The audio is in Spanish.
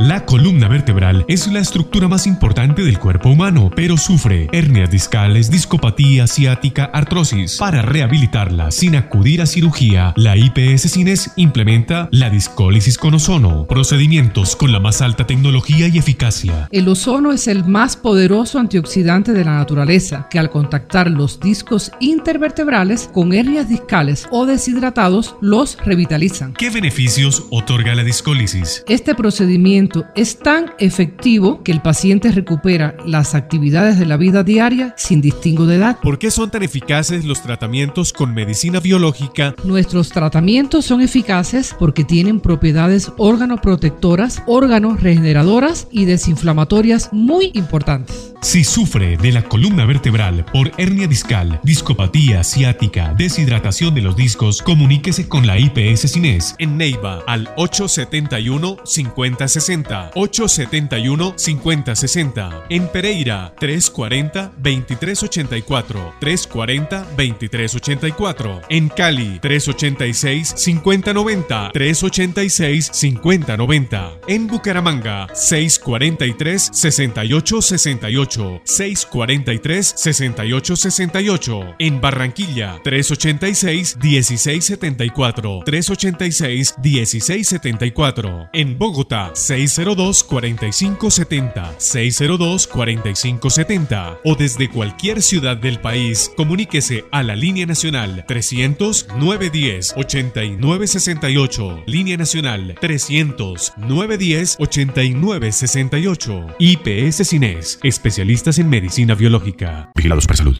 La columna vertebral es la estructura más importante del cuerpo humano, pero sufre hernias discales, discopatía ciática, artrosis. Para rehabilitarla sin acudir a cirugía, la IPS Cines implementa la discólisis con ozono, procedimientos con la más alta tecnología y eficacia. El ozono es el más poderoso antioxidante de la naturaleza, que al contactar los discos intervertebrales con hernias discales o deshidratados los revitalizan. ¿Qué beneficios otorga la discólisis? Este procedimiento es tan efectivo que el paciente recupera las actividades de la vida diaria sin distingo de edad. ¿Por qué son tan eficaces los tratamientos con medicina biológica? Nuestros tratamientos son eficaces porque tienen propiedades órgano-protectoras, órganos regeneradoras y desinflamatorias muy importantes. Si sufre de la columna vertebral por hernia discal, discopatía ciática, deshidratación de los discos, comuníquese con la IPS Cines en Neiva al 871 5060 871 5060 en Pereira 340 2384 340 2384 en Cali 386 5090 386 5090 en Bucaramanga 643 6868 643 6868. En Barranquilla 386 1674 386 1674. En Bogotá 602 4570 602 4570 o desde cualquier ciudad del país comuníquese a la línea nacional 300 910 8968 línea nacional 300 910 8968 IPS Cines especialistas en medicina biológica. Vigilados para salud.